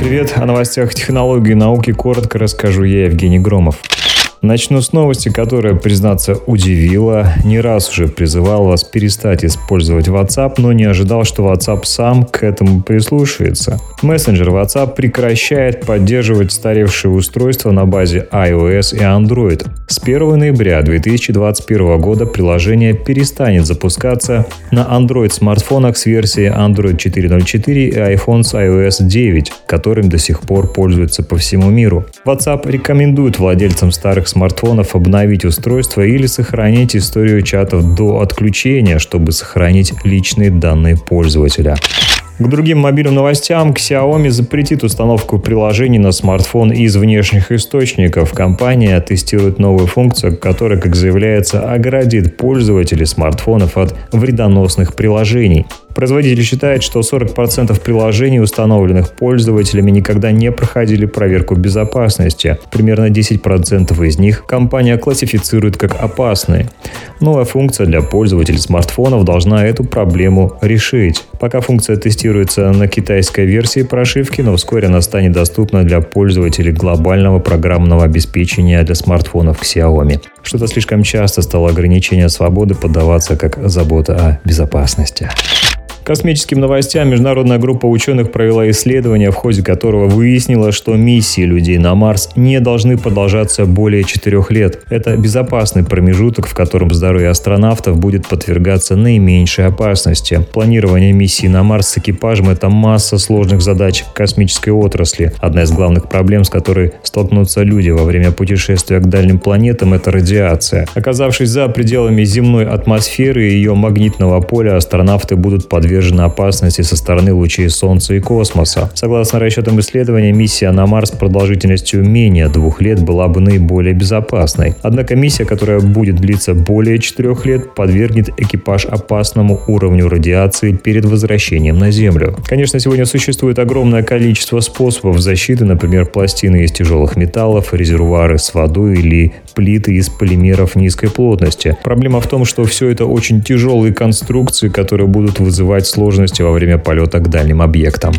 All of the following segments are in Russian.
привет! О новостях технологий и науки коротко расскажу я, Евгений Громов. Начну с новости, которая, признаться, удивила. Не раз уже призывал вас перестать использовать WhatsApp, но не ожидал, что WhatsApp сам к этому прислушается. Мессенджер WhatsApp прекращает поддерживать старевшие устройства на базе iOS и Android. С 1 ноября 2021 года приложение перестанет запускаться на Android-смартфонах с версией Android 4.04 и iPhone с iOS 9, которым до сих пор пользуются по всему миру. WhatsApp рекомендует владельцам старых смартфонов обновить устройство или сохранить историю чатов до отключения, чтобы сохранить личные данные пользователя. К другим мобильным новостям Xiaomi запретит установку приложений на смартфон из внешних источников. Компания тестирует новую функцию, которая, как заявляется, оградит пользователей смартфонов от вредоносных приложений. Производитель считает, что 40% приложений, установленных пользователями, никогда не проходили проверку безопасности. Примерно 10% из них компания классифицирует как опасные. Новая функция для пользователей смартфонов должна эту проблему решить. Пока функция тестируется на китайской версии прошивки, но вскоре она станет доступна для пользователей глобального программного обеспечения для смартфонов Xiaomi. Что-то слишком часто стало ограничение свободы поддаваться как забота о безопасности. Космическим новостям международная группа ученых провела исследование, в ходе которого выяснила, что миссии людей на Марс не должны продолжаться более четырех лет. Это безопасный промежуток, в котором здоровье астронавтов будет подвергаться наименьшей опасности. Планирование миссии на Марс с экипажем – это масса сложных задач космической отрасли. Одна из главных проблем, с которой столкнутся люди во время путешествия к дальним планетам – это радиация. Оказавшись за пределами земной атмосферы и ее магнитного поля, астронавты будут подвергнуты подвержена опасности со стороны лучей Солнца и космоса. Согласно расчетам исследования, миссия на Марс продолжительностью менее двух лет была бы наиболее безопасной. Однако миссия, которая будет длиться более четырех лет, подвергнет экипаж опасному уровню радиации перед возвращением на Землю. Конечно, сегодня существует огромное количество способов защиты, например, пластины из тяжелых металлов, резервуары с водой или плиты из полимеров низкой плотности. Проблема в том, что все это очень тяжелые конструкции, которые будут вызывать сложности во время полета к дальним объектам.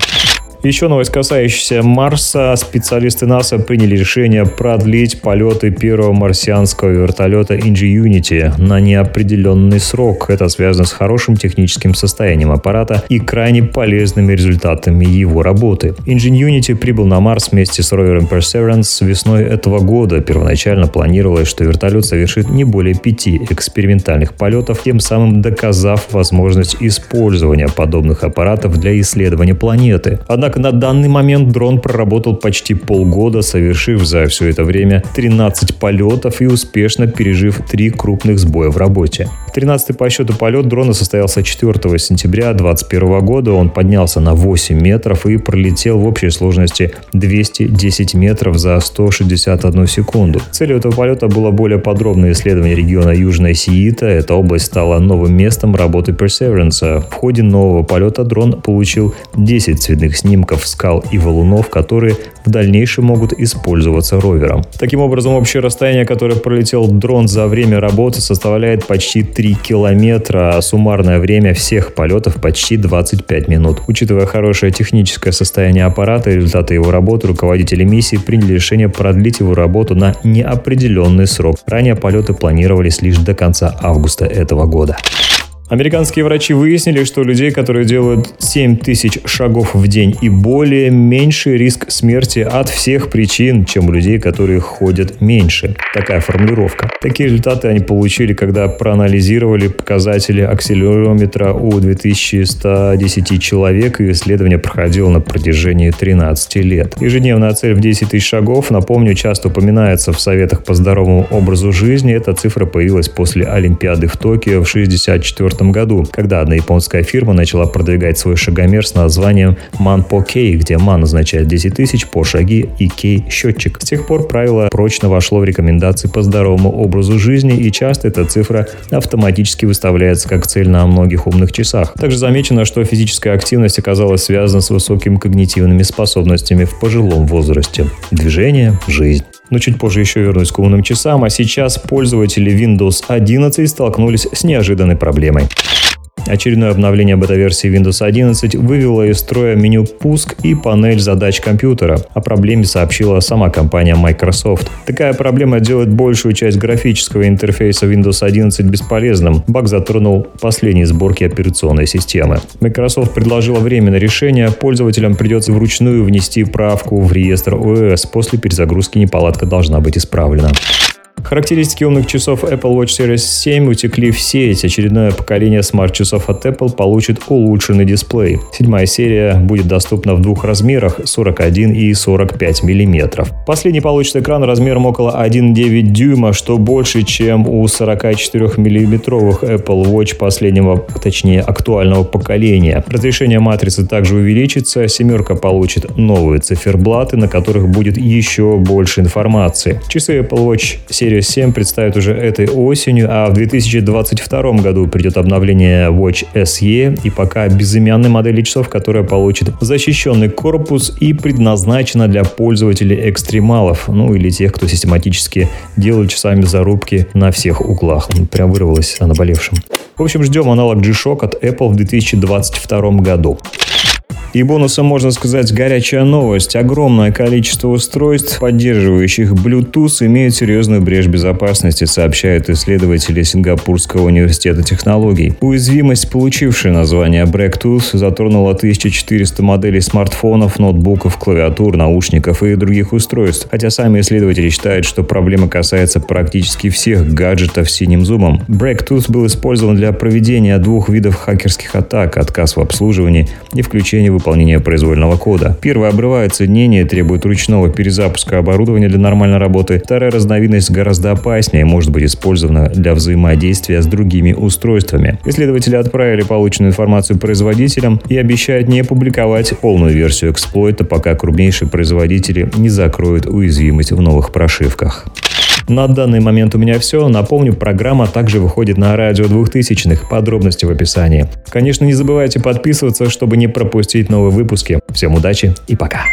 Еще новость, касающаяся Марса. Специалисты НАСА приняли решение продлить полеты первого марсианского вертолета Ingenuity на неопределенный срок. Это связано с хорошим техническим состоянием аппарата и крайне полезными результатами его работы. Ingenuity прибыл на Марс вместе с ровером Perseverance весной этого года. Первоначально планировалось, что вертолет совершит не более пяти экспериментальных полетов, тем самым доказав возможность использования подобных аппаратов для исследования планеты. Однако Однако на данный момент дрон проработал почти полгода, совершив за все это время 13 полетов и успешно пережив три крупных сбоя в работе. 13-й по счету полет дрона состоялся 4 сентября 2021 года. Он поднялся на 8 метров и пролетел в общей сложности 210 метров за 161 секунду. Целью этого полета было более подробное исследование региона Южная Сиита. Эта область стала новым местом работы Perseverance. В ходе нового полета дрон получил 10 цветных снимков скал и валунов, которые в дальнейшем могут использоваться ровером. Таким образом, общее расстояние, которое пролетел дрон за время работы, составляет почти 3 километра, а суммарное время всех полетов почти 25 минут. Учитывая хорошее техническое состояние аппарата и результаты его работы, руководители миссии приняли решение продлить его работу на неопределенный срок. Ранее полеты планировались лишь до конца августа этого года. Американские врачи выяснили, что людей, которые делают 7 тысяч шагов в день и более, меньший риск смерти от всех причин, чем у людей, которые ходят меньше. Такая формулировка. Такие результаты они получили, когда проанализировали показатели акселерометра у 2110 человек, и исследование проходило на протяжении 13 лет. Ежедневная цель в 10 тысяч шагов, напомню, часто упоминается в советах по здоровому образу жизни. Эта цифра появилась после Олимпиады в Токио в 64 году, когда одна японская фирма начала продвигать свой шагомер с названием MAN Kei, где MAN означает 10 тысяч по шаги и Kei – счетчик. С тех пор правило прочно вошло в рекомендации по здоровому образу жизни, и часто эта цифра автоматически выставляется как цель на многих умных часах. Также замечено, что физическая активность оказалась связана с высокими когнитивными способностями в пожилом возрасте. Движение – жизнь но чуть позже еще вернусь к умным часам, а сейчас пользователи Windows 11 столкнулись с неожиданной проблемой. Очередное обновление бета-версии Windows 11 вывело из строя меню «Пуск» и панель задач компьютера. О проблеме сообщила сама компания Microsoft. Такая проблема делает большую часть графического интерфейса Windows 11 бесполезным. Баг затронул последние сборки операционной системы. Microsoft предложила временное решение. Пользователям придется вручную внести правку в реестр ОС. После перезагрузки неполадка должна быть исправлена. Характеристики умных часов Apple Watch Series 7 утекли в сеть. Очередное поколение смарт-часов от Apple получит улучшенный дисплей. Седьмая серия будет доступна в двух размерах 41 и 45 миллиметров. Последний получит экран размером около 1,9 дюйма, что больше, чем у 44-миллиметровых Apple Watch последнего, точнее актуального поколения. Разрешение матрицы также увеличится. Семерка получит новые циферблаты, на которых будет еще больше информации. Часы Apple Watch серии Series 7 представят уже этой осенью, а в 2022 году придет обновление Watch SE и пока безымянной модели часов, которая получит защищенный корпус и предназначена для пользователей экстремалов, ну или тех, кто систематически делает часами зарубки на всех углах. Прям вырвалось о наболевшем. В общем, ждем аналог G-Shock от Apple в 2022 году. И бонусом можно сказать горячая новость. Огромное количество устройств, поддерживающих Bluetooth, имеют серьезную брешь безопасности, сообщают исследователи Сингапурского университета технологий. Уязвимость, получившая название Breaktooth, затронула 1400 моделей смартфонов, ноутбуков, клавиатур, наушников и других устройств. Хотя сами исследователи считают, что проблема касается практически всех гаджетов с синим зумом. Breaktooth был использован для проведения двух видов хакерских атак – отказ в обслуживании и включение в выполнения произвольного кода. Первое обрывает соединение, требует ручного перезапуска оборудования для нормальной работы. Вторая разновидность гораздо опаснее может быть использована для взаимодействия с другими устройствами. Исследователи отправили полученную информацию производителям и обещают не публиковать полную версию эксплойта, пока крупнейшие производители не закроют уязвимость в новых прошивках. На данный момент у меня все. Напомню, программа также выходит на радио 2000-х. Подробности в описании. Конечно, не забывайте подписываться, чтобы не пропустить новые выпуски. Всем удачи и пока.